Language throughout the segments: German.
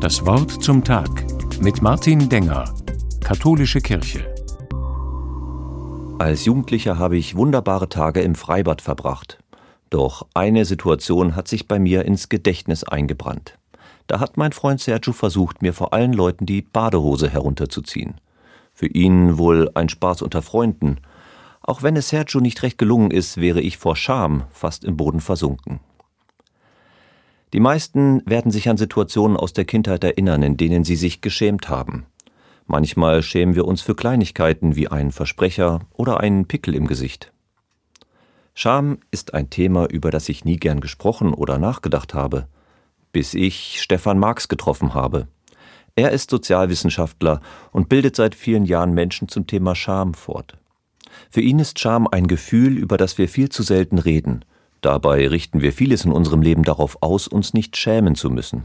Das Wort zum Tag mit Martin Denger, Katholische Kirche. Als Jugendlicher habe ich wunderbare Tage im Freibad verbracht. Doch eine Situation hat sich bei mir ins Gedächtnis eingebrannt. Da hat mein Freund Sergio versucht, mir vor allen Leuten die Badehose herunterzuziehen. Für ihn wohl ein Spaß unter Freunden. Auch wenn es Sergio nicht recht gelungen ist, wäre ich vor Scham fast im Boden versunken. Die meisten werden sich an Situationen aus der Kindheit erinnern, in denen sie sich geschämt haben. Manchmal schämen wir uns für Kleinigkeiten wie einen Versprecher oder einen Pickel im Gesicht. Scham ist ein Thema, über das ich nie gern gesprochen oder nachgedacht habe, bis ich Stefan Marx getroffen habe. Er ist Sozialwissenschaftler und bildet seit vielen Jahren Menschen zum Thema Scham fort. Für ihn ist Scham ein Gefühl, über das wir viel zu selten reden. Dabei richten wir vieles in unserem Leben darauf aus, uns nicht schämen zu müssen.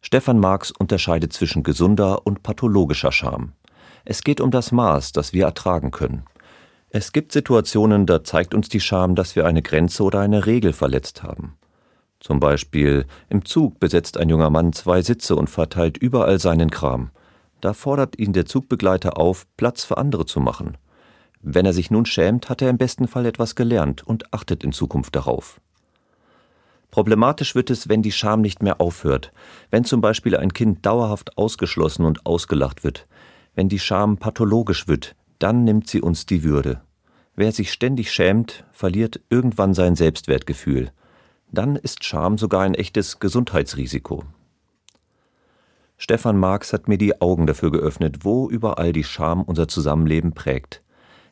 Stefan Marx unterscheidet zwischen gesunder und pathologischer Scham. Es geht um das Maß, das wir ertragen können. Es gibt Situationen, da zeigt uns die Scham, dass wir eine Grenze oder eine Regel verletzt haben. Zum Beispiel im Zug besetzt ein junger Mann zwei Sitze und verteilt überall seinen Kram. Da fordert ihn der Zugbegleiter auf, Platz für andere zu machen. Wenn er sich nun schämt, hat er im besten Fall etwas gelernt und achtet in Zukunft darauf. Problematisch wird es, wenn die Scham nicht mehr aufhört, wenn zum Beispiel ein Kind dauerhaft ausgeschlossen und ausgelacht wird, wenn die Scham pathologisch wird, dann nimmt sie uns die Würde. Wer sich ständig schämt, verliert irgendwann sein Selbstwertgefühl. Dann ist Scham sogar ein echtes Gesundheitsrisiko. Stefan Marx hat mir die Augen dafür geöffnet, wo überall die Scham unser Zusammenleben prägt.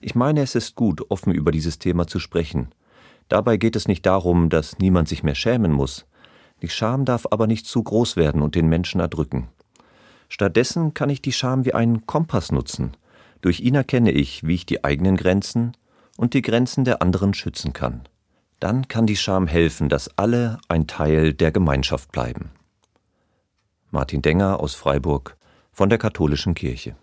Ich meine, es ist gut, offen über dieses Thema zu sprechen. Dabei geht es nicht darum, dass niemand sich mehr schämen muss. Die Scham darf aber nicht zu groß werden und den Menschen erdrücken. Stattdessen kann ich die Scham wie einen Kompass nutzen. Durch ihn erkenne ich, wie ich die eigenen Grenzen und die Grenzen der anderen schützen kann. Dann kann die Scham helfen, dass alle ein Teil der Gemeinschaft bleiben. Martin Denger aus Freiburg von der Katholischen Kirche